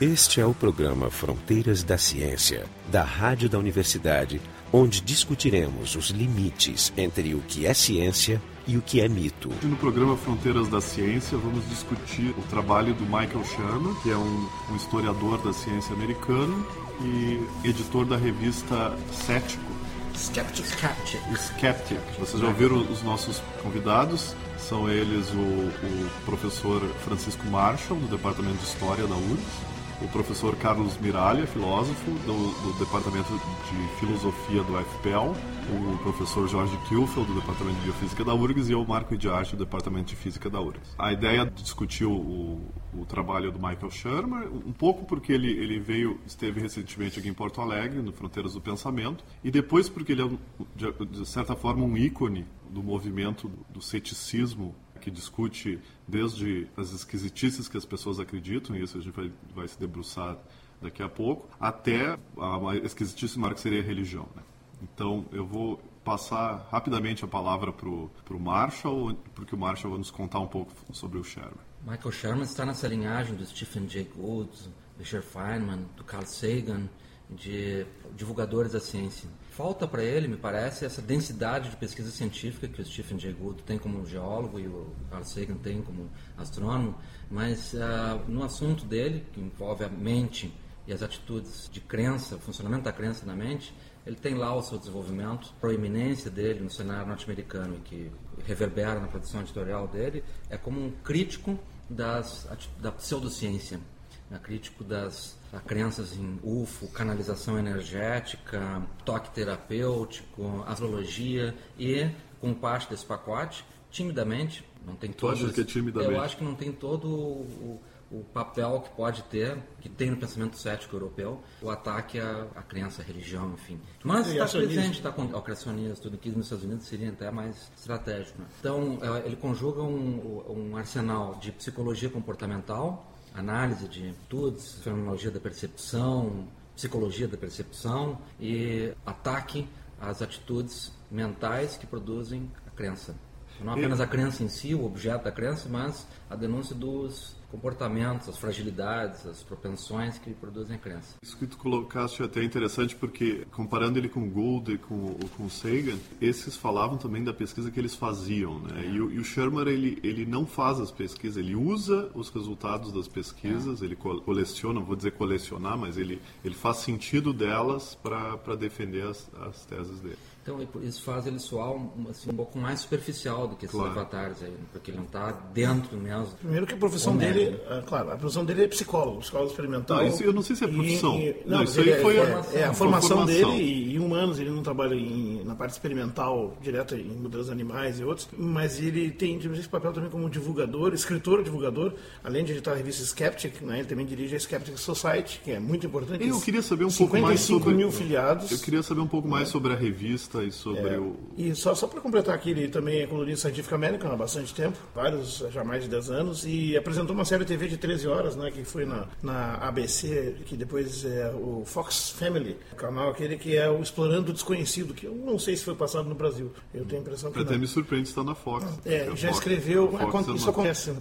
Este é o programa Fronteiras da Ciência, da Rádio da Universidade, onde discutiremos os limites entre o que é ciência e o que é mito. No programa Fronteiras da Ciência, vamos discutir o trabalho do Michael Sherman, que é um, um historiador da ciência americano e editor da revista Cético. Skeptic. Skeptic. Skeptic. Vocês já ouviram os nossos convidados? São eles o, o professor Francisco Marshall, do Departamento de História da URGS, o professor Carlos Miralha, filósofo do, do, Departamento de Filosofia do FPL, o professor Jorge Kielfeld, do Departamento de Biofísica da URGS, e eu, Marco Idiarte, do Departamento de Física da URGS. A ideia de discutir o, o, trabalho do Michael Shermer, um pouco porque ele, ele veio, esteve recentemente aqui em Porto Alegre, no Fronteiras do Pensamento, e depois porque ele é, de, de certa forma, um ícone do movimento do ceticismo que discute desde as esquisitices que as pessoas acreditam, e isso a gente vai, vai se debruçar daqui a pouco, até a esquisitice maior que seria a religião. Né? Então, eu vou passar rapidamente a palavra para o Marshall, porque o Marshall vai nos contar um pouco sobre o Sherman. Michael Sherman está nessa linhagem do Stephen Jay Gould, do Richard Feynman, do Carl Sagan, de divulgadores da ciência. Falta para ele, me parece, essa densidade de pesquisa científica que o Stephen Jay Gould tem como geólogo e o Carl Sagan tem como astrônomo, mas uh, no assunto dele, que envolve a mente e as atitudes de crença, o funcionamento da crença na mente, ele tem lá o seu desenvolvimento, a proeminência dele no cenário norte-americano e que reverbera na produção editorial dele, é como um crítico das, da pseudociência, né, crítico das crenças em UFO, canalização energética, toque terapêutico, astrologia e, com parte desse pacote, timidamente, não tem todo. que é timidamente? Eu acho que não tem todo o, o, papel que pode ter, que tem no pensamento cético europeu, o ataque à, à crença, à religião, enfim. Mas está presente, está com o criacionismo, tudo que nos Estados Unidos seria até mais estratégico. Né? Então, é, ele conjuga um, um arsenal de psicologia comportamental, análise de atitudes, fenomenologia da percepção, psicologia da percepção e ataque às atitudes mentais que produzem a crença. Não apenas a crença em si, o objeto da crença, mas a denúncia dos comportamentos, as fragilidades, as propensões que produzem a crença. Isso que tu colocaste é até interessante porque, comparando ele com Gould e com, com Sagan, esses falavam também da pesquisa que eles faziam, né? É. E, o, e, o Shermer, ele, ele não faz as pesquisas, ele usa os resultados das pesquisas, é. ele coleciona, vou dizer colecionar, mas ele, ele faz sentido delas para defender as, as teses dele. Então isso faz ele soar assim, um pouco mais superficial do que esses claro. avatares aí, porque ele não está dentro mesmo. Primeiro que a profissão dele, é, claro, a profissão dele é psicólogo, psicólogo experimental. Não, isso, eu não sei se é profissão. E, e, não, não, isso aí é, foi é, a, é, a formação, formação, dele e, em humanos, ele não trabalha em, na parte experimental direta em modelos animais e outros, mas ele tem esse papel também como divulgador, escritor divulgador, além de editar a revista Skeptic, né, ele também dirige a Skeptic Society, que é muito importante. Eu queria saber um pouco mais sobre mil filiados. Eu queria saber um pouco mais é. sobre a revista e sobre é, o. E só, só para completar aqui, ele também é colunista Científica América há bastante tempo, vários, já mais de 10 anos, e apresentou uma série de TV de 13 horas, né, que foi na, na ABC, que depois é o Fox Family, canal aquele que é o Explorando o Desconhecido, que eu não sei se foi passado no Brasil. Eu tenho a impressão que. Até não. me surpreende estar na Fox. É, já Fox, escreveu. Fox é, isso acontece. Né?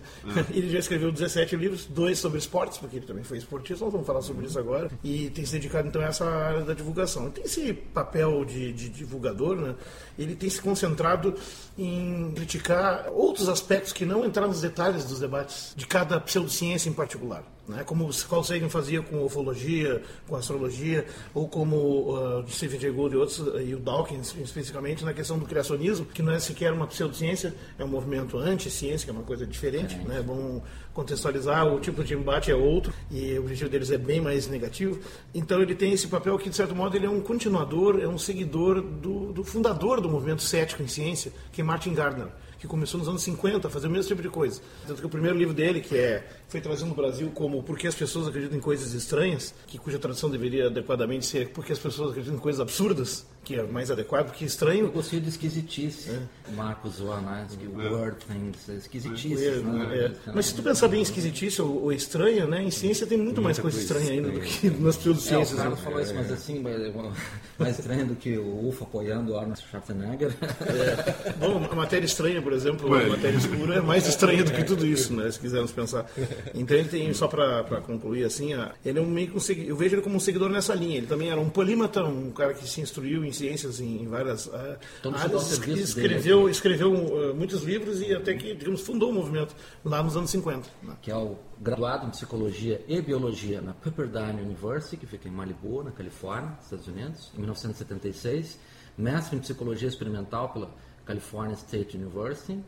É. Ele já escreveu 17 livros, dois sobre esportes, porque ele também foi esportista, nós vamos falar sobre isso agora, e tem se dedicado então a essa área da divulgação. Tem esse papel de, de divulgador, né? ele tem se concentrado em criticar outros aspectos que não entraram nos detalhes dos debates de cada pseudociência em particular. Né? Como Carl Sagan fazia com ufologia, com astrologia, ou como uh, Stephen Jay Gould e outros, e o Dawkins especificamente, na questão do criacionismo, que não é sequer uma pseudociência, é um movimento anti-ciência, que é uma coisa diferente. É. Né? Vamos contextualizar, o tipo de embate é outro, e o objetivo deles é bem mais negativo. Então ele tem esse papel que, de certo modo, ele é um continuador, é um seguidor do, do fundador do movimento cético em ciência, que é Martin Gardner que começou nos anos 50 a fazer o mesmo tipo de coisa. Tanto que o primeiro livro dele, que é foi trazido no Brasil como Por que as pessoas acreditam em coisas estranhas, que cuja tradução deveria adequadamente ser Por que as pessoas acreditam em coisas absurdas, que é mais adequado, porque estranho. Eu gostei de esquisitice. É. Marcos Warnansky, é. Word Things, esquisitice. É, né? é. Mas se tu pensar bem em esquisitice ou, ou estranho, né? Em ciência tem muito Muita mais coisa, coisa estranha ainda do que nas pseudociências. É, o Carlos né? falou isso, mas assim, mais estranho do que o UFO apoiando o Arnold Schwarzenegger. É. Bom, a matéria estranha, por exemplo, a matéria escura é mais estranha do que tudo isso, né? Se quisermos pensar. Então ele tem, só para concluir assim, ele é um meio que um, eu vejo ele como um seguidor nessa linha. Ele também era um polímata, um cara que se instruiu em ciências em, várias uh, áreas, escreveu, dele. escreveu uh, muitos livros e até que, digamos, fundou o movimento lá nos anos 50. Né? Que é o graduado em Psicologia e Biologia na Pepperdine University, que fica em Malibu, na Califórnia, Estados Unidos, em 1976. Mestre em Psicologia Experimental pela California State University,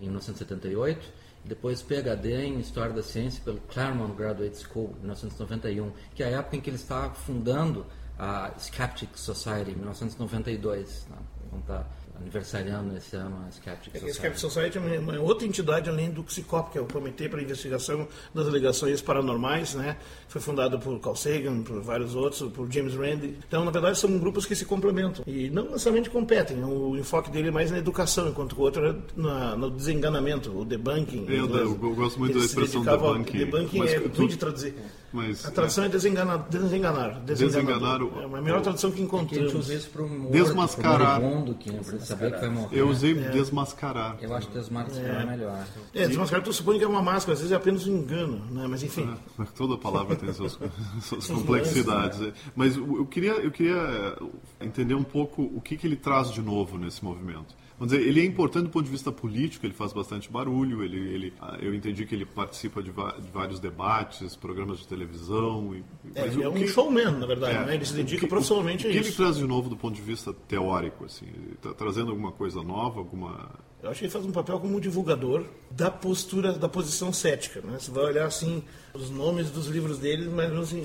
em 1978 depois PhD em História da Ciência pelo Claremont Graduate School, em 1991, que é a época em que ele está fundando a Skeptic Society, em 1992. Né? Então tá aniversariando esse ano a Skeptic Society. A Skeptic Society é uma, outra entidade além do CICOP, que é o Comitê para a Investigação das Alegações Paranormais, né? Foi fundado por Carl Sagan, por vários outros, por James Randi. Então, na verdade, são grupos que se complementam e não necessariamente competem. O enfoque dele é mais na educação, enquanto o outro é na, no desenganamento, o debunking. Eu, eu, eu gosto muito da expressão debunking. Debunking é ruim de traduzir. Mas, a tradução é, é desenganar. Desenganar. desenganar o, é a melhor tradução que encontramos. É que a gente usa isso morto, desmascarar. Que, saber que vai morrer. Eu usei é. desmascarar. Eu acho que desmascarar é, é melhor. É, desmascarar tu supõe que é uma máscara, às vezes é apenas um engano, né? mas enfim. É, toda palavra tem suas, suas complexidades. É. Mas eu queria, eu queria entender um pouco o que, que ele traz de novo nesse movimento. Vamos dizer, ele é importante do ponto de vista político, ele faz bastante barulho, ele, ele, ah, eu entendi que ele participa de, de vários debates, programas de televisão. E, é, ele é um que, showman, na verdade, é, né? ele se dedica que, profissionalmente o, a isso. O que ele traz de novo do ponto de vista teórico? Assim, está trazendo alguma coisa nova, alguma eu acho que ele faz um papel como um divulgador da postura, da posição cética. Né? Você vai olhar assim os nomes dos livros dele, mas assim,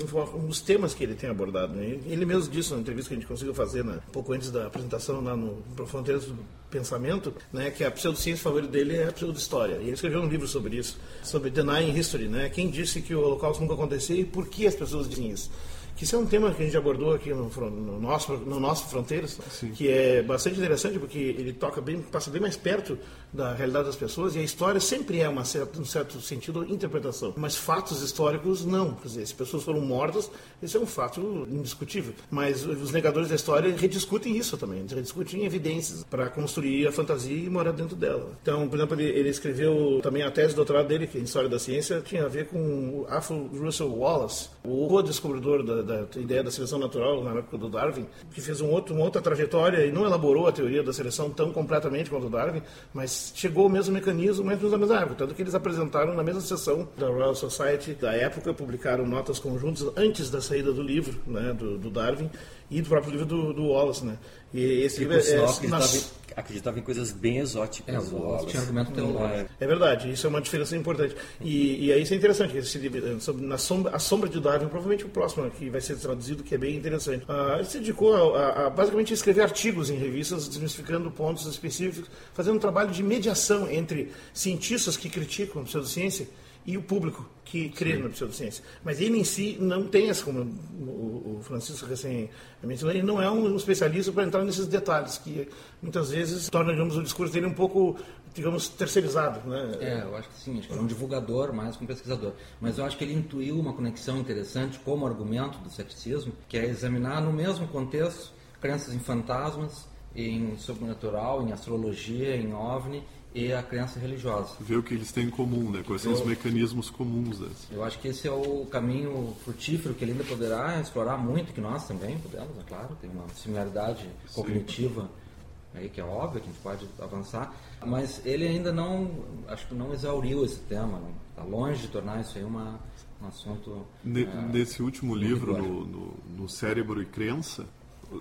os temas que ele tem abordado. Né? Ele mesmo disse na entrevista que a gente conseguiu fazer né, pouco antes da apresentação lá no Fronteiras do Pensamento, né, que a pseudociência favorita dele é a pseudo-história. E ele escreveu um livro sobre isso, sobre Denying History, né? quem disse que o Holocausto nunca aconteceu e por que as pessoas dizem isso que isso é um tema que a gente abordou aqui no, no nosso no nosso fronteiras Sim. que é bastante interessante porque ele toca bem passa bem mais perto da realidade das pessoas e a história sempre é uma certa um certo sentido interpretação. Mas fatos históricos não. Quer dizer se pessoas foram mortas isso é um fato indiscutível. Mas os negadores da história rediscutem isso também rediscutem evidências para construir a fantasia e morar dentro dela. Então por exemplo ele, ele escreveu também a tese de doutorado dele é em história da ciência tinha a ver com o Arthur Russell Wallace o descobridor da da ideia da seleção natural na época do Darwin, que fez um outro, uma outra trajetória e não elaborou a teoria da seleção tão completamente quanto o Darwin, mas chegou ao mesmo mecanismo, mesmo na mesma época. Tanto que eles apresentaram na mesma sessão da Royal Society da época, publicaram notas conjuntas antes da saída do livro né, do, do Darwin e do próprio livro do, do Wallace. Né? E esse livro é, é, nas acreditava em coisas bem exóticas. É, o tinha argumento teológico. É. é verdade, isso é uma diferença importante. E, e aí isso é interessante, esse livro, sobre, na sombra, A Sombra de Darwin, provavelmente o próximo que vai ser traduzido, que é bem interessante. Ah, ele se dedicou a, a, a, basicamente a escrever artigos em revistas, desmistificando pontos específicos, fazendo um trabalho de mediação entre cientistas que criticam a pseudociência e o público que crê Sim. na pseudociência. Mas ele em si não tem essa, como o Francisco recém mencionou, ele não é um especialista para entrar nesses detalhes, que muitas vezes torna, digamos, o discurso dele um pouco, digamos, terceirizado. Né? É, eu acho que sim, acho que é um divulgador mais que um pesquisador. Mas eu acho que ele intuiu uma conexão interessante como argumento do ceticismo, que é examinar no mesmo contexto crenças em fantasmas, em sobrenatural, em astrologia, em OVNI e a crença religiosa. Ver o que eles têm em comum, né? Quais são os mecanismos comuns desses. Eu acho que esse é o caminho frutífero que ele ainda poderá explorar muito, que nós também podemos, é claro, tem uma similaridade Sim. cognitiva aí que é óbvio que a gente pode avançar, mas ele ainda não, acho que não exauriu esse tema, está longe de tornar isso aí uma, um assunto... Ne, é, nesse último livro, no, no, no Cérebro e Crença,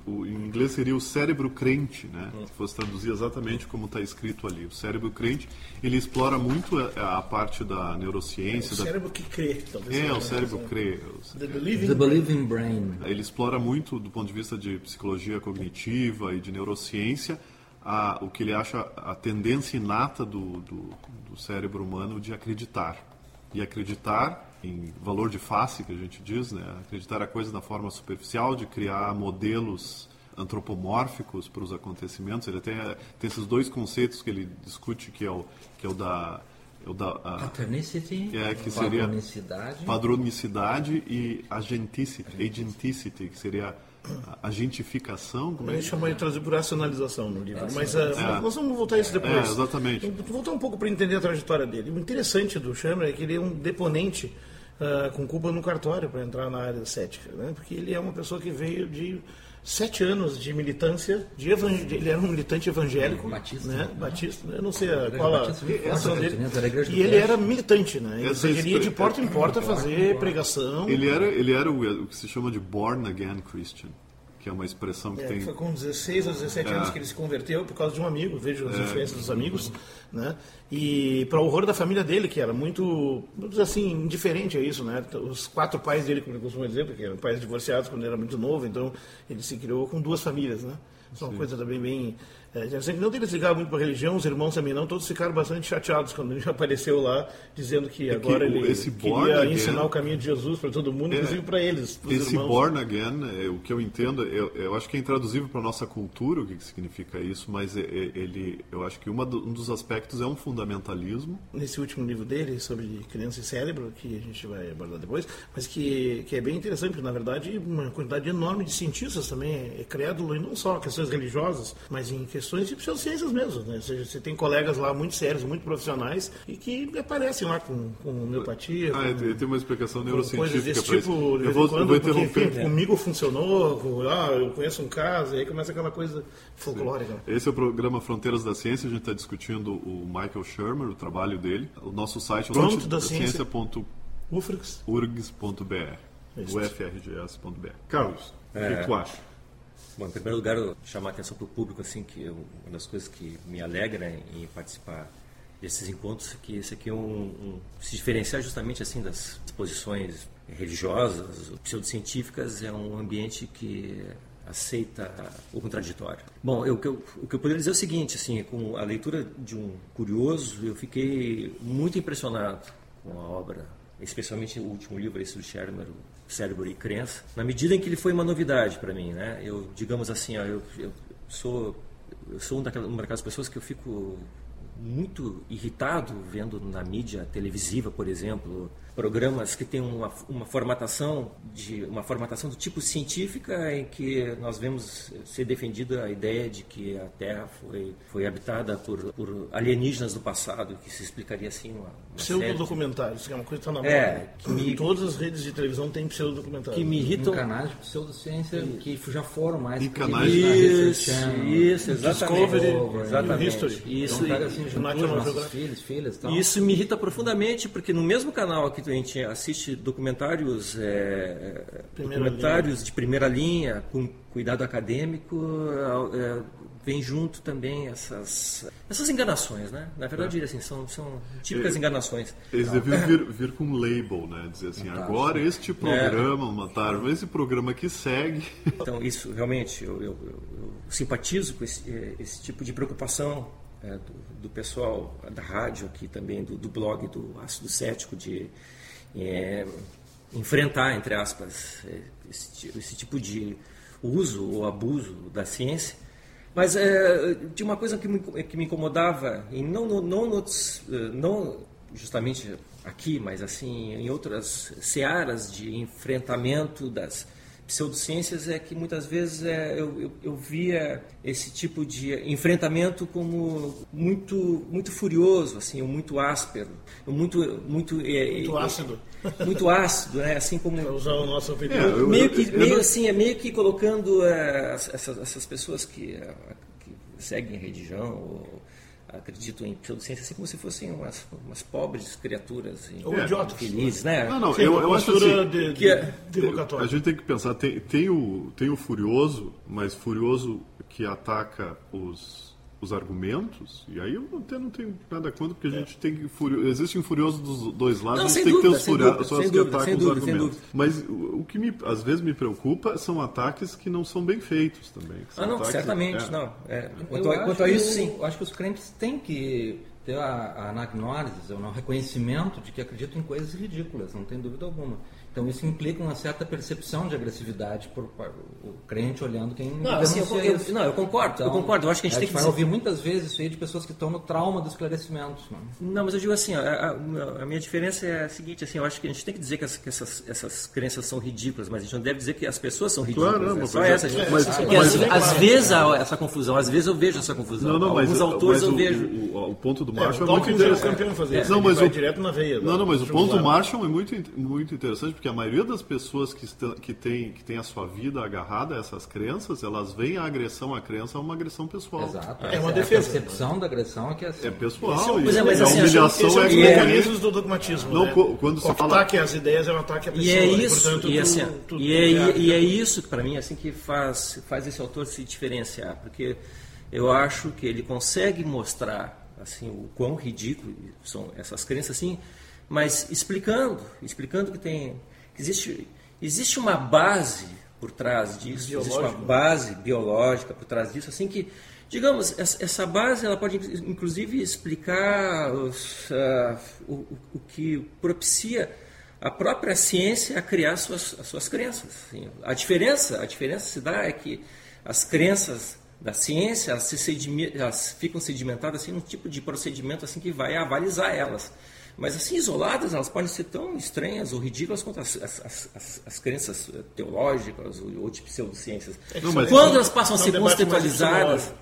o, em inglês seria o cérebro crente, né? Se fosse traduzir exatamente como está escrito ali. O cérebro crente, ele explora muito a, a parte da neurociência. É o da... cérebro que crê. Talvez é, o cérebro crê. The believing, The believing brain. Ele explora muito, do ponto de vista de psicologia cognitiva e de neurociência, a, o que ele acha a tendência inata do, do, do cérebro humano de acreditar. E acreditar em valor de face, que a gente diz, né? acreditar a coisa da forma superficial, de criar modelos antropomórficos para os acontecimentos. Ele tem, tem esses dois conceitos que ele discute, que é o, que é o da é o da a, Patronicity, é, que seria padronicidade. padronicidade e agenticity, agenticity, que seria a agentificação. Como é? Ele chamou de racionalização no livro. É, mas uh, é. nós vamos voltar a isso depois. É, exatamente. Vou voltar um pouco para entender a trajetória dele. O interessante do Chamber é que ele é um deponente uh, com Cuba no cartório para entrar na área cética, né? porque ele é uma pessoa que veio de sete anos de militância, de evang... ele era um militante evangélico, Batista, né? né? Batista, eu não sei a, qual a formação dele. E ele era militante, né? Ele ia de porta em porta fazer pregação. Ele era, ele era o que se chama de born again Christian que é uma expressão que é, tem. Foi com 16 ou 17 é. anos que ele se converteu por causa de um amigo, vejo as é. influências dos amigos, né? E para o horror da família dele, que era muito, assim, indiferente a isso, né? Os quatro pais dele, como ele costuma dizer, porque eram pais divorciados quando ele era muito novo, então ele se criou com duas famílias, né? Isso é uma coisa também bem é, não eles ligavam muito para a religião, os irmãos também não, todos ficaram bastante chateados quando ele apareceu lá, dizendo que é agora que ele queria ensinar o caminho de Jesus para todo mundo, é, inclusive para eles. Esse irmãos. born again, é, o que eu entendo, eu, eu acho que é intraduzível para a nossa cultura o que, que significa isso, mas é, é, ele, eu acho que do, um dos aspectos é um fundamentalismo. Nesse último livro dele, sobre criança e cérebro, que a gente vai abordar depois, mas que, que é bem interessante, porque na verdade uma quantidade enorme de cientistas também é crédulo, e não só questões religiosas, mas em questões questões de pseudociências mesmo. Né? Ou seja, você tem colegas lá muito sérios, muito profissionais e que aparecem lá com, com homeopatia. Ah, com, tem uma explicação neurocientífica desse tipo. Isso. Eu vou, quando, eu vou interromper. Porque, comigo funcionou, com, ah, eu conheço um caso, e aí começa aquela coisa folclórica. Sim. Esse é o programa Fronteiras da Ciência, a gente está discutindo o Michael Shermer, o trabalho dele. O nosso site é Pronto da ciência. UFRGS.br. UFRGS.br. Carlos, é. o que tu acha? Bom, em primeiro lugar, chamar a atenção para o público, assim, que eu, uma das coisas que me alegra em participar desses encontros é que esse aqui é um, um se diferenciar justamente assim das exposições religiosas, pseudocientíficas, é um ambiente que aceita o contraditório. Bom, eu, eu, o que eu poderia dizer é o seguinte, assim, com a leitura de um curioso, eu fiquei muito impressionado com a obra, especialmente o último livro, esse do Shermer, Cérebro e Crença, na medida em que ele foi uma novidade para mim, né? Eu, digamos assim, ó, eu, eu sou eu sou uma daquelas, uma daquelas pessoas que eu fico muito irritado vendo na mídia televisiva, por exemplo, programas que têm uma, uma formatação de uma formatação do tipo científica em que nós vemos ser defendida a ideia de que a Terra foi foi habitada por, por alienígenas do passado que se explicaria assim uma, uma pseudodocumentários que é uma coisa que está na moda. é, que me, todas as redes de televisão têm pseudodocumentários. que me irritam. canais de pseudociência que já foram mais e canais isso, isso exatamente. Discovery, exatamente History. Isso então, assim, nossos filhos filhas tal. isso me irrita profundamente porque no mesmo canal aqui a gente assiste documentários, é, documentários linha. de primeira linha, com cuidado acadêmico, é, vem junto também essas, essas enganações, né? Na verdade, é. assim, são, são típicas enganações. Eles deviam vir, vir com um label, né? Dizer assim, agora este programa, é. Mataram, esse programa que segue. Então, isso realmente, eu, eu, eu, eu simpatizo com esse, esse tipo de preocupação é, do, do, pessoal da rádio aqui também, do, do blog do Ácido Cético, de é, enfrentar, entre aspas, é, esse, esse, tipo de uso ou abuso da ciência. Mas é, tinha uma coisa que me, que me incomodava, e não, não, não, não justamente aqui, mas assim em outras searas de enfrentamento das pseudociências é que muitas vezes é, eu, eu, eu, via esse tipo de enfrentamento como muito muito furioso assim muito áspero muito muito é, muito é, ácido muito ácido né assim como usar o nosso é, eu, meio que meio assim é meio que colocando é, essas, essas pessoas que, é, que seguem religião ou, acredito em pseudociência assim como se fossem umas, umas pobres criaturas ou é, idiotas felizes, né? Não, não, Sim, eu, eu acho assim, de, que é, a gente tem que pensar, tem, tem, o, tem o furioso, mas furioso que ataca os os argumentos, e aí eu até não tenho nada contra, porque a gente tem que. Furio... Existe um furioso dos dois lados, não, a gente tem dúvida, que ter os furiosos que atacam os argumentos. Mas o, que me, às vezes me preocupa são ataques que não são bem feitos também. Ah, não, ataques, certamente, é. não. É. Quanto, a, quanto a isso, sim. Eu acho que os crentes têm que ter a, a anagnose, o reconhecimento de que acredito em coisas ridículas, não tem dúvida alguma. Então isso implica uma certa percepção de agressividade por, por o crente olhando quem não, assim, eu, eu, não, eu concordo, então, eu concordo. Eu acho que a gente, gente tem que vai ouvir muitas vezes isso aí de pessoas que estão no trauma do esclarecimento. Não, não mas eu digo assim, a, a, minha diferença é a seguinte, assim, eu acho que a gente tem que dizer que, as, que essas, essas crenças são ridículas, mas a gente não deve dizer que as pessoas são ridículas. Claro, não, é só essa. É, mas, porque mas, assim, às vezes há essa confusão, às vezes eu vejo essa confusão. Não, não, Alguns mas, autores mas eu o, vejo. O, o, ponto do Marshall é, é muito interessante. Fazer Não, mas o direto na veia. Não, não, mas o ponto do Marshall é muito muito interessante porque a maioria das pessoas que, que, têm, que têm a sua vida agarrada a essas crenças, elas veem a agressão à crença uma agressão pessoal. Exato. É, uma defesa. A percepção da agressão é que é assim. É pessoal. É, é, mas, assim, a humilhação é... Esse é um mecanismos do dogmatismo. Não, né? quando você o fala... ataque às ideias é um ataque à pessoa. E é isso, e, portanto, e, assim, tu, tu, e, é, e é isso, para mim, assim que faz, faz esse autor se diferenciar. Porque eu acho que ele consegue mostrar assim o quão ridículo são essas crenças assim mas explicando explicando que tem existe Existe uma base por trás disso, existe uma base biológica por trás disso, assim que, digamos, essa base ela pode inclusive explicar os, uh, o, o, que propicia a própria ciência a criar suas, as suas crenças. Assim. A diferença, a diferença se dá é que as crenças da ciência elas, se elas ficam sedimentadas assim num tipo de procedimento assim que vai avalizar elas. Mas assim, isoladas, elas podem ser tão estranhas ou ridículas quanto as, as, as, as crenças teológicas ou, ou de pseudociências. Não, Quando elas passam a ser conceitualizadas...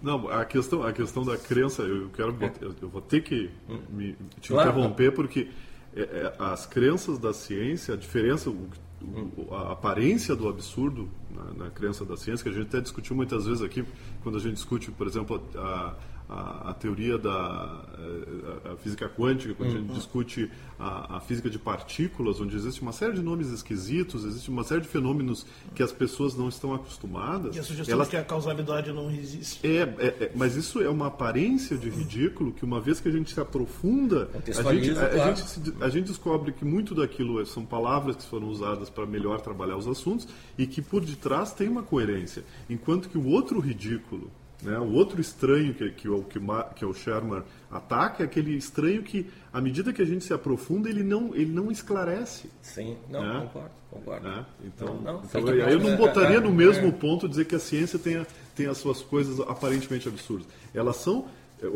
Não, a questão, a questão da crença, eu quero, é. eu vou ter que hum. me, te claro. interromper porque é, é, as crenças da ciência, a diferença, o, o, a aparência do absurdo na, na, crença da ciência, que a gente até discutiu muitas vezes aqui, quando a gente discute, por exemplo, a, a, a teoria da a, a, física quântica, quando uhum. a gente uhum. discute a, física de partículas, onde existe uma série de nomes esquisitos, existe uma série de fenômenos que as pessoas não estão acostumadas. E a sugestão elas... de que a causalidade não existe. É, é, é, mas isso é uma aparência de ridículo que uma vez que a gente se aprofunda, a gente, claro. gente, a gente descobre que muito daquilo são palavras que foram usadas para melhor trabalhar os assuntos e que por detrás tem uma coerência. Enquanto que o outro ridículo, né? O outro estranho que, que, o, que, que o Sherman ataca é aquele estranho que, à medida que a gente se aprofunda, ele não, ele não esclarece. Sim, não, né? concordo, concordo. Né? Então, não, não, então aí eu não botaria no mesmo ponto dizer que a ciência tem, a, tem as suas coisas aparentemente absurdas. Elas são... É,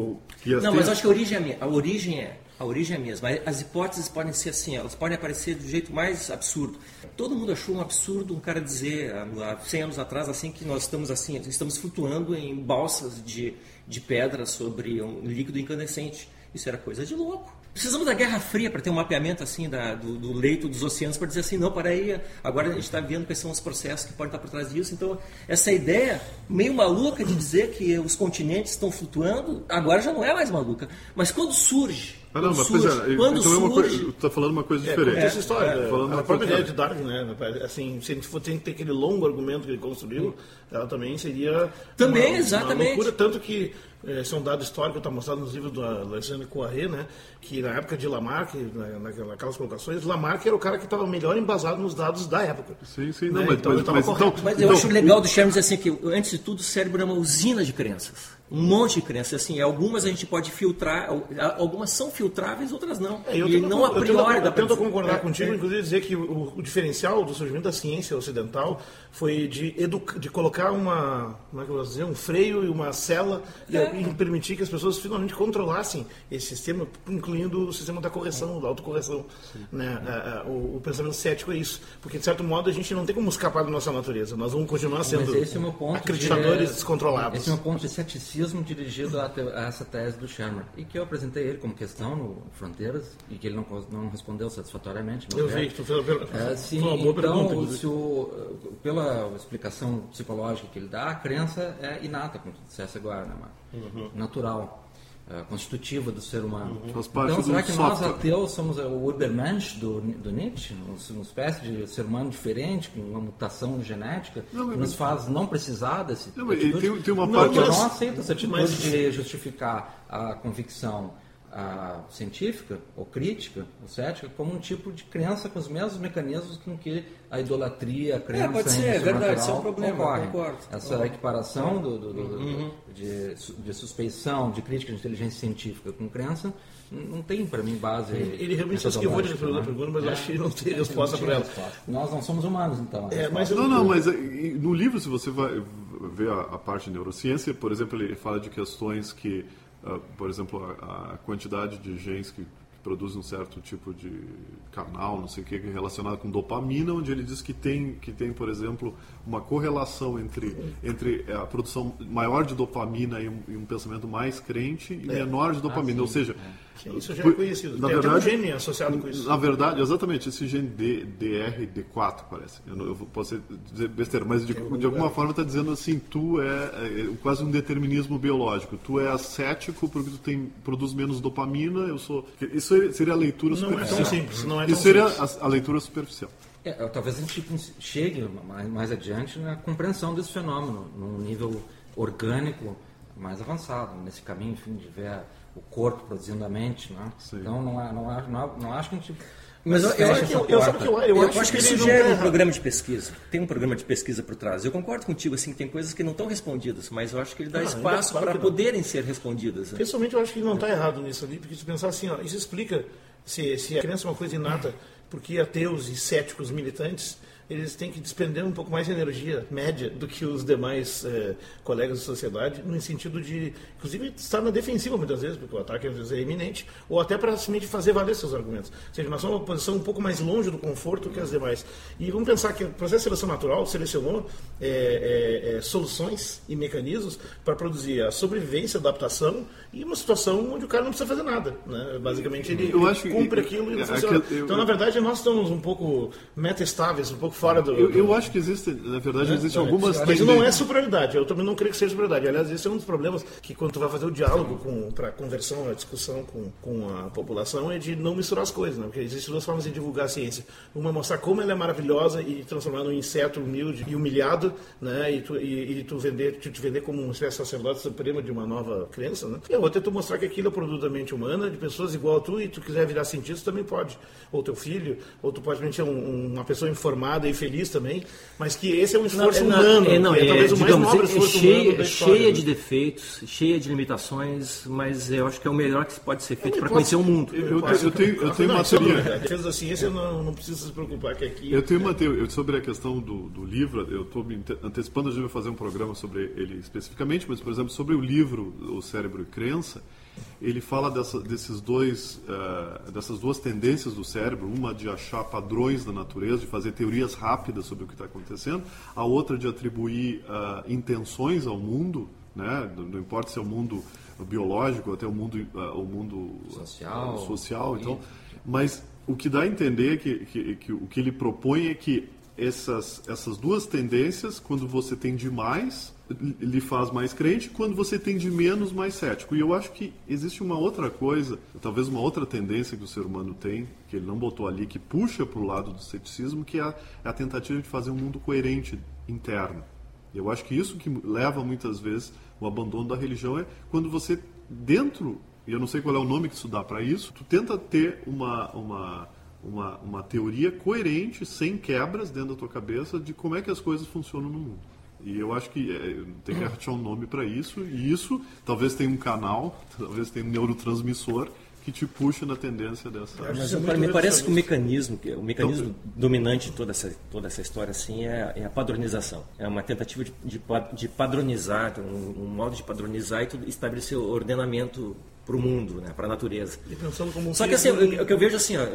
que não, mas acho que a origem é, a origem é a origem é a mesma. As hipóteses podem ser assim, elas podem aparecer do jeito mais absurdo. Todo mundo achou um absurdo um cara dizer, há 100 anos atrás, assim, que nós estamos assim, estamos flutuando em balsas de, de pedra sobre um líquido incandescente. Isso era coisa de louco. Precisamos da Guerra Fria para ter um mapeamento assim da, do, do, leito dos oceanos para dizer assim, não, para aí, agora a gente está vendo quais são os processos que podem estar por trás disso. Então, essa ideia meio maluca de dizer que os continentes estão flutuando, agora já não é mais maluca. Mas quando surge ah, não, mas surge, é, quando então surge... é uma coisa, está falando uma coisa diferente. É, essa história, é, falando a própria ideia de Darwin, né? Assim, se a gente for ter aquele longo argumento que ele construiu, ela também seria também uma, exatamente uma loucura, tanto que esse é um dado histórico que está mostrado nos livros do Alexandre Coiré, né? Que na época de Lamarck, naquelas colocações, Lamarck era o cara que estava melhor embasado nos dados da época. Sim, sim, não, né? mas, então, mas, mas, então, mas eu então, acho legal do Sherman dizer assim que antes de tudo o cérebro é uma usina de crenças um monte de crenças. Assim, algumas a gente pode filtrar, algumas são filtráveis, outras não. É, e não a priori eu, eu tento concordar é, contigo, é. inclusive dizer que o, o, diferencial do surgimento da ciência ocidental foi de, de colocar uma, como é que eu vou dizer, um freio e uma cela é. e, e, permitir que as pessoas finalmente controlassem esse sistema, incluindo o sistema da correção, da autocorreção. Né? É, é, o, o, pensamento cético é isso. Porque, de certo modo, a gente não tem como escapar da nossa natureza. Nós vamos continuar sendo acreditadores de, descontrolados. Esse é o meu ponto de ceticismo dirigido a, a, essa tese do Sherman e que eu apresentei ele como questão no Fronteiras e que ele não, não respondeu satisfatoriamente. Eu vi que tu fez é, sim, uma boa então, pergunta. Se o, pela explicação psicológica que ele dá, a crença é inata, como tu dissesse agora, né, uhum. natural. Uh, constitutiva do ser humano. Uhum. Então, será que nós software. ateus somos o Ubermensch do, do Nietzsche? Uma espécie de ser humano diferente, com uma mutação genética, não, que nos faz não precisar desse. Não, tem, tem uma parte. Não, eu não aceito essa atitude mas... de justificar a convicção a científica, ou crítica, ou cética, como um tipo de crença com os mesmos mecanismos com que a idolatria, a crença é, pode ser, é verdade, isso é um problema, ocorre. concordo. Essa equiparação do, do, do, uhum. de, de, suspeição, de crítica de inteligência científica com crença, não tem para mim base. Ele realmente esquivou de responder a pergunta, mas é. acho que não tem resposta para ela. Nós não somos humanos, então. É, mas não, não, mas eh, no livro, se você vai ver a, a parte de neurociência, por exemplo, ele fala de questões que Uh, por exemplo, a, a, quantidade de genes que, que produzem um certo tipo de canal, não sei o que, relacionado com dopamina, onde ele diz que tem, que tem por exemplo, uma correlação entre, entre a produção maior de dopamina e um, e um pensamento mais crente e é. menor de dopamina. Ah, Ou seja, é isso já é conhecido. Na Tem verdade, um gene associado com isso. Na verdade, exatamente, esse gene D, DR4, parece. Eu, não, eu posso dizer besteira, mas de, de alguma forma está dizendo assim, tu é, é, quase um determinismo biológico. Tu é ascético porque tu tem, produz menos dopamina, eu sou... Isso seria a leitura superficial. Não é tão simples, não é tão Isso seria a, a leitura superficial. É, talvez a gente chegue mais, mais adiante na compreensão desse fenômeno, num nível orgânico mais avançado, nesse caminho, enfim, de ver o corpo produzindo a mente, né? Então não, não, não, não acho que a gente mas eu, eu, eu, eu, eu, eu acho, acho que, que sugere um programa de pesquisa. Tem um programa de pesquisa por trás. Eu concordo contigo, assim, que tem coisas que não estão respondidas, mas eu acho que ele dá ah, espaço claro para poderem ser respondidas. Né? Pessoalmente, eu acho que não está errado nisso ali, porque se pensar assim, ó, isso explica se, se a criança é uma coisa inata, porque ateus e céticos militantes eles têm que despender um pouco mais de energia média do que os demais é, colegas da sociedade, no sentido de, inclusive, estar na defensiva muitas vezes, porque o ataque às vezes é iminente, ou até para simplesmente fazer valer seus argumentos. Ou seja, nós somos uma posição um pouco mais longe do conforto que as demais. E vamos pensar que o processo de seleção natural selecionou é, é, é soluções e mecanismos para produzir a sobrevivência, a adaptação e uma situação onde o cara não precisa fazer nada. Né? Basicamente, ele, ele cumpre que, aquilo e não funciona. Eu, então, na verdade, nós estamos um pouco meta-estáveis, um pouco fora do. Eu, eu acho que existe, na verdade, é, existem é, algumas. Mas não é superioridade. Eu também não creio que seja superioridade. Aliás, esse é um dos problemas que quando tu vai fazer o diálogo para a conversão, a discussão com, com a população, é de não misturar as coisas, né? Porque existem duas formas de divulgar a ciência. Uma é mostrar como ela é maravilhosa e transformar num inseto humilde e humilhado, né? E tu, e, e tu vender, tu te vender como uma espécie de sacerdote supremo de uma nova crença, né? E a outra é tu mostrar que aquilo é produto da mente humana, de pessoas igual a tu, e tu quiser virar cientista também pode. Ou teu filho, ou tu pode ser um, uma pessoa informada e feliz também, mas que esse é um esforço não, humano. É, não, é, talvez é, o mais digamos, nobre é esforço cheia, humano cheia de defeitos, cheia de limitações, mas eu acho que é o melhor que pode ser feito para conhecer o mundo. Eu, eu, eu tenho, eu tenho uma teoria. A defesa da ciência não, não precisa se preocupar que aqui... Eu tenho uma teoria sobre a questão do, do livro, eu estou me antecipando, a gente vai fazer um programa sobre ele especificamente, mas, por exemplo, sobre o livro O Cérebro e Crença, ele fala dessa, desses dois, uh, dessas duas tendências do cérebro, uma de achar padrões da natureza, de fazer teorias rápidas sobre o que está acontecendo, a outra de atribuir uh, intenções ao mundo, né? não importa se é o mundo biológico, até o mundo, uh, o mundo social, social então, mas o que dá a entender que, que, que o que ele propõe é que essas, essas duas tendências, quando você tem demais, lhe faz mais crente, quando você tem de menos, mais cético. E eu acho que existe uma outra coisa, talvez uma outra tendência que o ser humano tem, que ele não botou ali, que puxa para o lado do ceticismo, que é a, é a tentativa de fazer um mundo coerente interno. Eu acho que isso que leva muitas vezes o abandono da religião é quando você, dentro, e eu não sei qual é o nome que isso dá para isso, tu tenta ter uma, uma uma, uma teoria coerente, sem quebras dentro da tua cabeça, de como é que as coisas funcionam no mundo. E eu acho que é, tem que achar um nome para isso, e isso talvez tenha um canal, talvez tenha um neurotransmissor que te puxa na tendência dessa. Mas, me parece que o mecanismo, o mecanismo então, dominante de toda essa, toda essa história assim é, é a padronização. É uma tentativa de, de, de padronizar, um, um, modo de padronizar e estabelecer o ordenamento para o mundo, né, para a natureza. Um Só que assim, o que eu vejo assim, ó,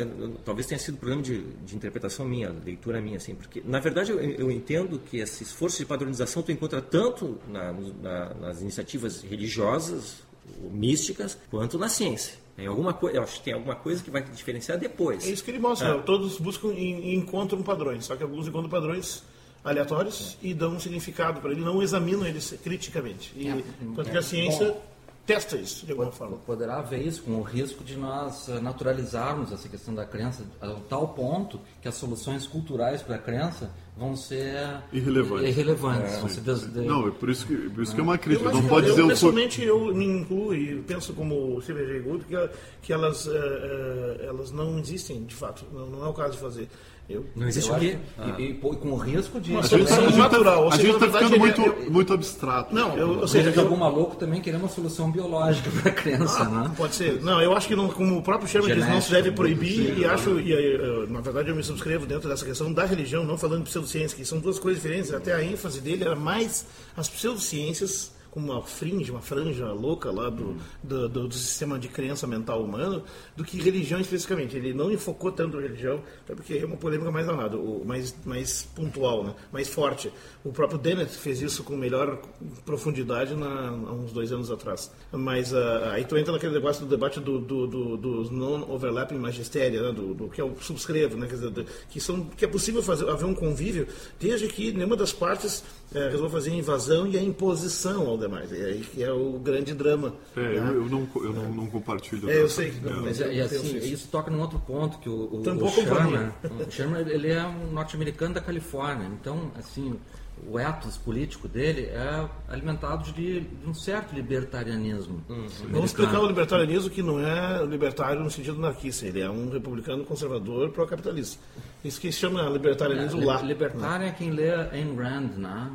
talvez tenha sido um problema de, de, interpretação minha, leitura minha, assim, porque na verdade eu, eu, entendo que esse esforço de padronização tu encontra tanto na, na, nas iniciativas religiosas, místicas, quanto na ciência. Tem alguma coisa, eu acho que tem alguma coisa que vai diferenciar depois. É isso que ele mostra. Ah. Todos buscam e encontram padrões, só que alguns encontram padrões aleatórios é. e dão um significado para ele, não examinam eles criticamente. E, é. tanto que a ciência Bom testa isso de alguma forma. Poderá haver isso com o risco de nós eh, naturalizarmos essa questão da crença a tal ponto que as soluções culturais para a crença vão ser irrelevantes. irrelevantes é, vão ser des... Não, é por isso que, por isso que é uma crítica. Não pode eu, dizer eu, pessoalmente, eu me incluo e penso como o CBG Good que, que elas, uh, uh, elas não existem, de fato. Não, não é o caso de fazer. Eu, não existe o quê? Ah. E, e, com o risco de. Uma solução natural. A gente está ficando muito, é, muito abstrato. Não, eu, ou seja, de algum maluco também querendo uma solução biológica para a criança, ah, né? Pode ser. Não, eu acho que não, como o próprio Sherman diz, não se deve proibir sim, e acho, e, eh, na verdade eu me subscrevo dentro dessa questão da religião, não falando de pseudociência, que são duas coisas diferentes. Até a ênfase dele era mais as pseudociências uma fringe, uma franja louca lá do, do, do, do, sistema de crença mental humano, do que religião especificamente. Ele não enfocou tanto religião, até porque é uma polêmica mais danada, mais, mais pontual, né? mais forte. O próprio Dennett fez isso com melhor profundidade na, há uns dois anos atrás. Mas uh, aí tu entra naquele debate do debate do, do, do dos non-overlapping magistéria, né? do, do, que eu subscrevo, né? Dizer, que, são, que é possível fazer, haver um convívio desde que nenhuma das partes é, resolve fazer a invasão e a imposição ao demais. E aí que é o grande drama. É, né? eu, eu, não, eu não, não compartilho. É, eu sei que não. Mas, e assim, isso. isso toca num outro ponto, que o, o, o Sherman, o Sherman, ele é um norte-americano da Califórnia. Então, assim, o ethos político dele é alimentado de, de um certo libertarianismo. Uhum. Vamos explicar o libertarianismo que não é libertário no sentido anarquista, ele é um republicano conservador pró-capitalista. Isso que se chama libertarianismo é, lá. Libertário né? é quem lê Ayn Rand, né?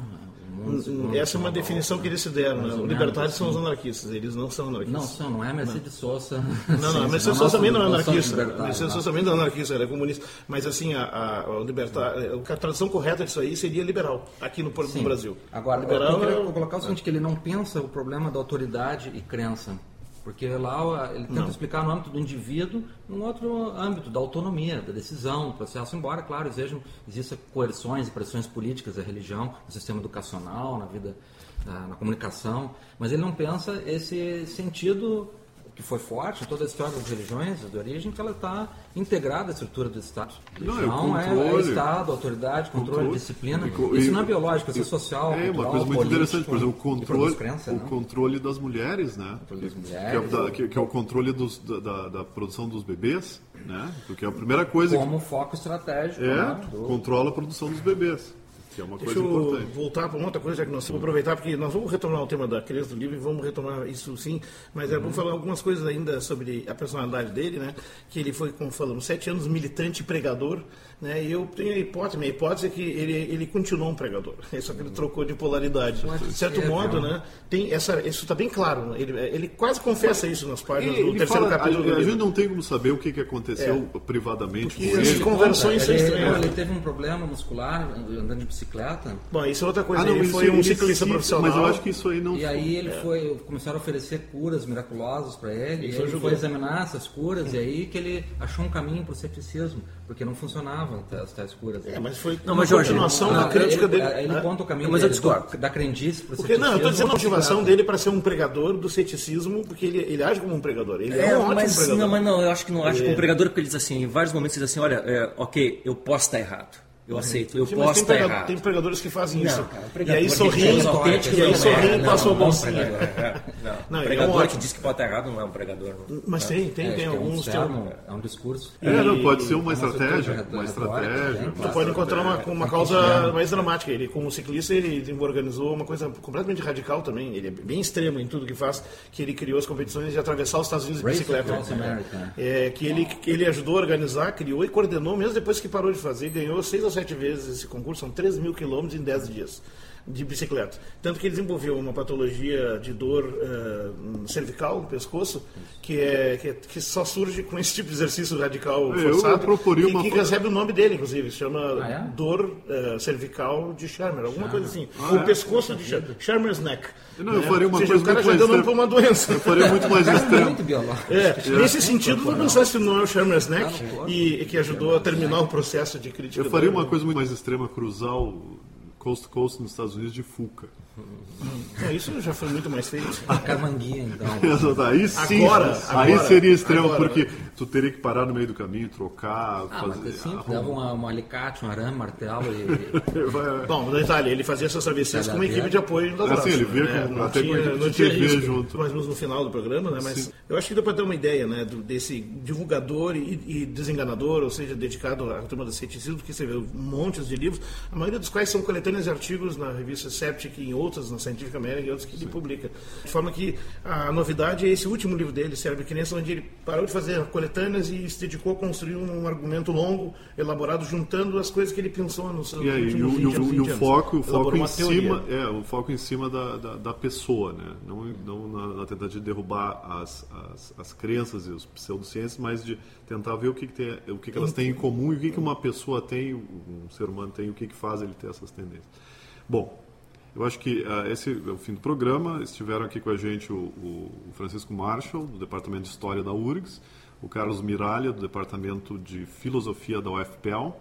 Essa é uma definição que eles se deram. Né? Os libertários são os anarquistas, eles não são anarquistas. Não são, não é Mercedes Sosa. Não, não, Mercedes Sosa também não é anarquista. Mercedes Sosa também não é anarquista, ela é comunista. Mas assim, a, a, a, a tradução correta disso aí seria liberal, aqui no, no Brasil. Agora, liberal, eu vou colocar o seguinte, que ele não pensa o problema da autoridade e crença. Porque lá ele tenta não. explicar no âmbito do indivíduo, num outro âmbito, da autonomia, da decisão, do processo, embora, claro, exijam, existam coerções e pressões políticas da religião, no sistema educacional, na vida, na, na comunicação, mas ele não pensa esse sentido que foi forte em toda a história das religiões de origem, que ela está integrada à estrutura do Estado. Religião é, é, é, Estado, autoridade, controle, controle disciplina. E, isso não é biológico, isso é social. É cultural, uma coisa muito político, interessante, por exemplo, o controle, crença, o né? controle das mulheres, né? Das mulheres, que, é, que, que, é, o controle dos, da, da, produção dos bebês, né? Porque é a primeira coisa. Como que, foco estratégico. É, né? do... controla a produção dos bebês. Que é uma Deixa coisa eu importante. voltar para uma outra coisa, já que nós vamos aproveitar, porque nós vamos retornar ao tema da criança do livro e vamos retomar isso sim, mas é, vamos falar algumas coisas ainda sobre a personalidade dele, né? Que ele foi, como falamos, sete anos militante e pregador, né? E eu tenho a hipótese, minha hipótese é que ele, ele continuou um pregador, só que ele trocou de polaridade. De certo modo, né? Tem essa, isso está bem claro. Né? Ele, ele quase confessa isso nas páginas do terceiro fala, capítulo. A, a gente não tem como saber o que, que aconteceu é. privadamente Porque com ele. conversões ele, ele, ele teve um problema muscular andando de bicicleta. Bom, isso é outra coisa. Ah, não, ele foi um ciclista profissional. Mas eu acho que isso aí não. E aí ele é. foi começaram a oferecer curas miraculosas para ele. Isso e ele foi examinar essas curas e aí que ele achou um caminho para o ceticismo, porque não funcionavam as tais curas. É, mas foi não, mas Jorge, continuação da crítica ele, dele. Ele, conta o caminho mas eu discordo. da crendice para Porque não, eu estou dizendo a motivação dele para ser um pregador do ceticismo, porque ele, ele age como um pregador. Ele é, é um mas, ótimo pregador. Não, mas não, eu acho que não age como um pregador porque ele diz assim, em vários momentos ele diz assim, olha, é, ok, eu posso estar errado. Eu aceito, eu Sim, posso estar errado. Tem pregadores que fazem não, isso. Cara, e aí sorriem, e aí sorriem e passam a bolsinha. Não, não, o pregador que diz que pode estar errado não é um pregador. Não. Mas tem, tem, é, tem alguns. É um, é um discurso. É, não, pode ser uma estratégia. Uma estratégia. Tu pode encontrar uma, uma causa mais dramática. Ele, como ciclista, ele organizou uma coisa completamente radical também. Ele é bem extremo em tudo que faz, que ele criou as competições de atravessar os Estados Unidos de bicicleta. É, que ele, que ele ajudou a organizar, criou e coordenou, mesmo depois que parou de fazer, ganhou seis ou sete vezes esse concurso, são 3 mil quilômetros em 10 dias de bicicleta. Tanto que ele desenvolveu uma patologia de dor uh, cervical no pescoço, que, é, que, é, que, só surge com esse tipo de exercício radical forçado, eu que, uma... que recebe o nome dele, inclusive, se chama ah, é? dor uh, cervical de Charmer, alguma coisa assim. Ah, o é? pescoço de Charmer, Charmer's neck. Não, eu faria uma seja, coisa o cara já deu nome para uma doença. Eu faria muito mais extremo. É, nesse sentido, vou pensar se não é o Charmer's neck e, e que ajudou a terminar o processo de crítica. Eu faria uma coisa muito mais extrema, cruzar o coast to coast nos Estados Unidos de Fuca. Isso já foi muito mais feito. A camanguinha, então. aí sim, agora, aí agora, seria extremo, agora. porque tu teria que parar no meio do caminho, trocar, Ah, fazer. mas assim, arrumar. dava um, um alicate, um arame, um martelo e. Vai- Bom, detalhe, ele fazia essas travessias com uma equipe de apoio das É, sim, ele vinha né? com- não até com tinha, a equipe não tinha risco, junto. mais ou menos no final do programa, né? Mas Sim. eu acho que deu para ter uma ideia, né, do- desse divulgador e, e desenganador, ou seja, dedicado à turma do ceticismo, porque você vê um monte de livros, a maioria dos quais são coletâneas de artigos na revista Septic e em outras, na Scientific American e outros que ele publica. De forma que a novidade é esse último livro dele, Cérebro e Criança, onde ele parou de fazer coletâneas e se dedicou a construir um argumento longo, elaborado, juntando as coisas que ele pensou nos seus E aí, e o, últimos e 20 o- anos, e o 20 anos. foco, o foco em cima, é, o foco em cima da, da, da pessoa, né? Não, não na, na tentativa de derrubar as, as, as crenças e os pseudociências, mas de tentar ver o que, que, tem, o que, que elas têm em comum e o que, que uma pessoa tem, um ser humano tem, o que, que faz ele ter essas tendências. Bom, eu acho que ah, esse é o fim do programa. Estiveram aqui com a gente o, o Francisco Marshall, do Departamento de História da URGS, o Carlos Miralha, do Departamento de Filosofia da UFPEL,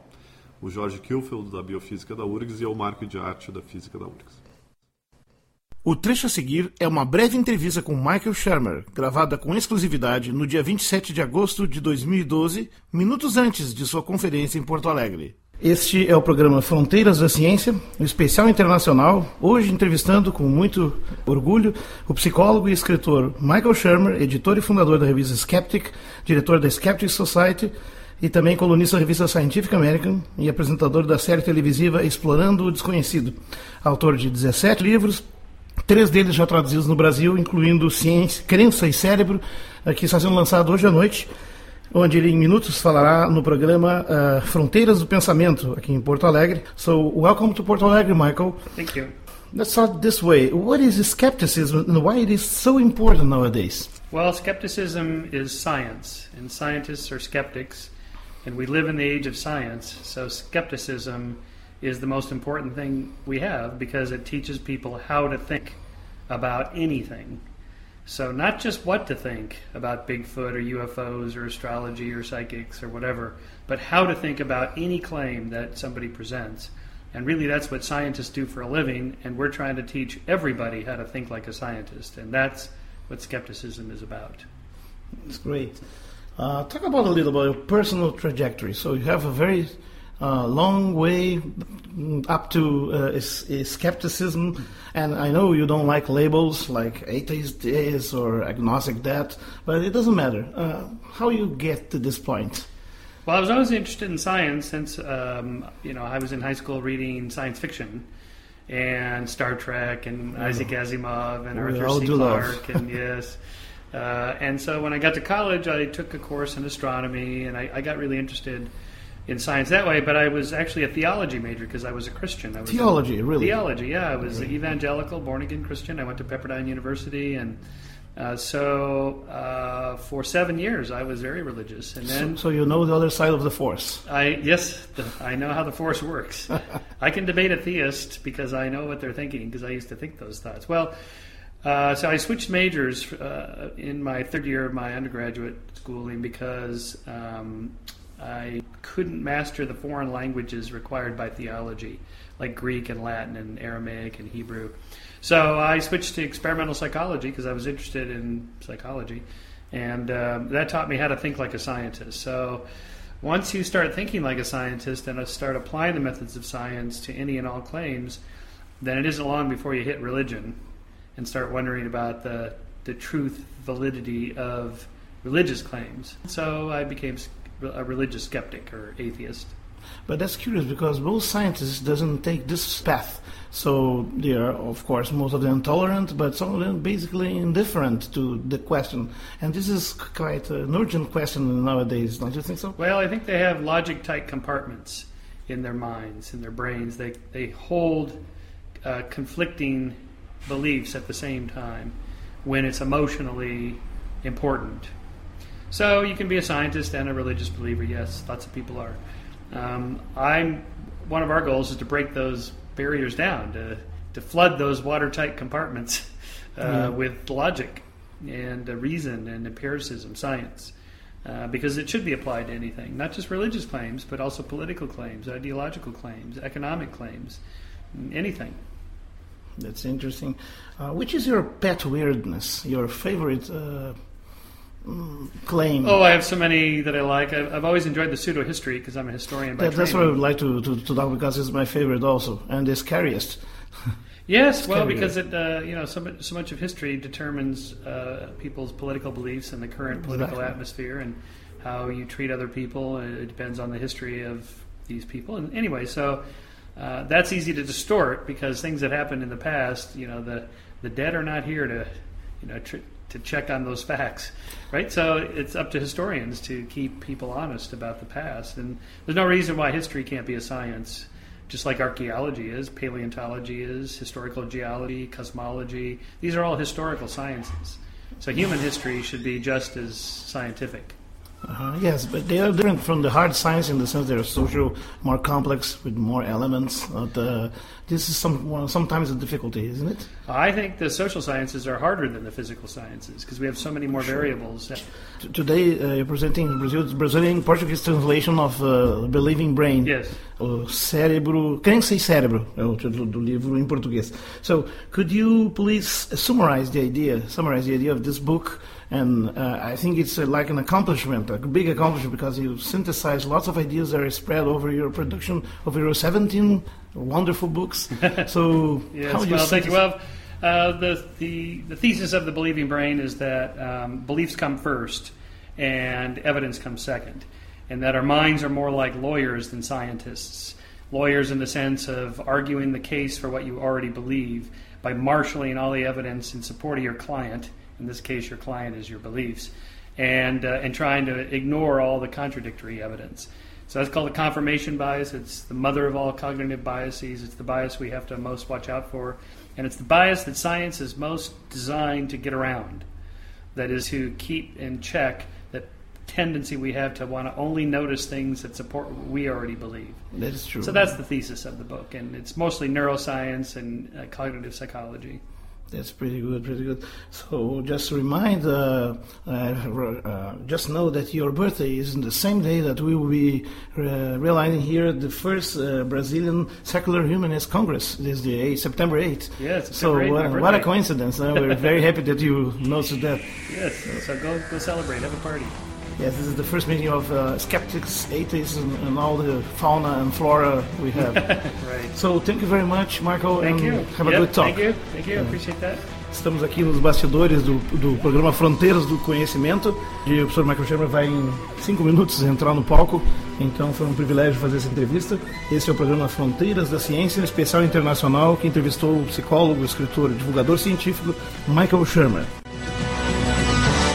o Jorge Kilfeld, da Biofísica da URGS, e eu, Marco de Arte, da Física da URGS. O trecho a seguir é uma breve entrevista com Michael Shermer, gravada com exclusividade no dia 27 de agosto de 2012, minutos antes de sua conferência em Porto Alegre. Este é o programa Fronteiras da Ciência, um especial internacional, hoje entrevistando com muito orgulho o psicólogo e escritor Michael Shermer, editor e fundador da revista Skeptic, diretor da Skeptic Society e também colunista da revista Scientific American e apresentador da série televisiva Explorando o Desconhecido, autor de 17 livros, Três deles já traduzidos no Brasil, incluindo Ciência, Crença e Cérebro, eh, que está sendo lançado hoje à noite, onde ele em minutos falará no programa uh, Fronteiras do Pensamento, aqui em Porto Alegre. So, welcome to Porto Alegre, Michael. Thank you. Let's start this way. What is skepticism and why it is so important nowadays? Well, skepticism is science, and scientists are skeptics, and we live in the age of science, so skepticism is the most important thing we have because it teaches people how to think about anything. So, not just what to think about Bigfoot or UFOs or astrology or psychics or whatever, but how to think about any claim that somebody presents. And really, that's what scientists do for a living, and we're trying to teach everybody how to think like a scientist, and that's what skepticism is about. That's great. Uh, talk about a little about your personal trajectory. So you have a very uh, long way up to uh, is, is skepticism, and I know you don't like labels like atheist this or agnostic that, but it doesn't matter. Uh, how you get to this point? Well, I was always interested in science since um, you know I was in high school reading science fiction and Star Trek and Isaac Asimov and We Arthur C. Clarke and yes. Uh, and so when I got to college, I took a course in astronomy, and I, I got really interested in science that way. But I was actually a theology major because I was a Christian. I was Theology, in- really? Theology, yeah. I was evangelical, born again Christian. I went to Pepperdine University, and uh, so uh, for seven years I was very religious. And then So you know the other side of the force. I yes, the, I know how the force works. I can debate a theist because I know what they're thinking because I used to think those thoughts. Well, uh, so I switched majors uh, in my third year of my undergraduate schooling because um, I couldn't master the foreign languages required by theology, like Greek and Latin and Aramaic and Hebrew. So I switched to experimental psychology because I was interested in psychology, and um, that taught me how to think like a scientist. So once you start thinking like a scientist and start applying the methods of science to any and all claims, then it isn't long before you hit religion and start wondering about the, the truth, validity of religious claims. So I became a religious skeptic or atheist. But that's curious because most scientists doesn't take this path. So they are, of course, most of them tolerant, but some of them basically indifferent to the question. And this is quite an urgent question nowadays, don't you think so? Well, I think they have logic tight compartments in their minds, in their brains. They, they hold uh, conflicting beliefs at the same time when it's emotionally important. So you can be a scientist and a religious believer. Yes, lots of people are. Um, I'm one of our goals is to break those barriers down to to flood those watertight compartments uh, with logic and uh, reason and empiricism, science, uh, because it should be applied to anything, not just religious claims, but also political claims, ideological claims, economic claims, anything. That's interesting. Uh, which is your pet weirdness? Your favorite uh, mm, claim? Oh, I have so many that I like. I've, I've always enjoyed the pseudo history because I'm a historian by that, That's what I would like to, to, to talk about because it's my favorite also and the scariest. Yes, well, because it uh, you know so much, so much of history determines uh, people's political beliefs and the current political exactly. atmosphere and how you treat other people. It depends on the history of these people. And anyway, so uh, that's easy to distort because things that happened in the past, you know, the the dead are not here to, you know, tr- to check on those facts, right? So it's up to historians to keep people honest about the past, and there's no reason why history can't be a science, just like archaeology is, paleontology is, historical geology, cosmology. These are all historical sciences. So human history should be just as scientific. Uh, yes, but they are different from the hard science in the sense they are social, more complex with more elements. But, uh, this is some sometimes a difficulty, isn't it? I think the social sciences are harder than the physical sciences because we have so many more sure. variables. Today, uh, you're presenting Brazilian Portuguese translation of uh, Believing Brain. Yes. O cérebro, quem say cérebro é o título do livro em português. So, could you please summarize the idea, summarize the idea of this book? And uh, I think it's uh, like an accomplishment, a big accomplishment, because you synthesize lots of ideas that are spread over your production of your 17 wonderful books. So, yes, how well, thank you. Well, uh, the, the, the thesis of the believing brain is that um, beliefs come first and evidence comes second, and that our minds are more like lawyers than scientists. Lawyers, in the sense of arguing the case for what you already believe by marshaling all the evidence in support of your client in this case, your client is your beliefs, and uh, and trying to ignore all the contradictory evidence. So that's called a confirmation bias. It's the mother of all cognitive biases. It's the bias we have to most watch out for, and it's the bias that science is most designed to get around. That is to keep in check that tendency we have to want to only notice things that support what we already believe. That is true. So that's the thesis of the book, and it's mostly neuroscience and uh, cognitive psychology. That's pretty good, pretty good. So just remind, uh, uh, uh, just know that your birthday is in the same day that we will be uh, realizing here the first uh, Brazilian Secular Humanist Congress. This is the 8th, September 8th. Yes, so 8th, what a coincidence. we're very happy that you noticed that. Yes, so go, go celebrate, have a party. Yes, this is the first meeting of uh, skeptics, atheists, and, and, all the fauna and flora we have. right. So thank you very much, Michael. Thank and you. Have yep, a good talk. Thank you. Thank you. Appreciate that. Estamos aqui nos bastidores do, do programa Fronteiras do Conhecimento. E o professor Michael Sherman vai em cinco minutos entrar no palco. Então foi um privilégio fazer essa entrevista. Esse é o programa Fronteiras da Ciência, especial internacional, que entrevistou o psicólogo, escritor, divulgador científico Michael Sherman.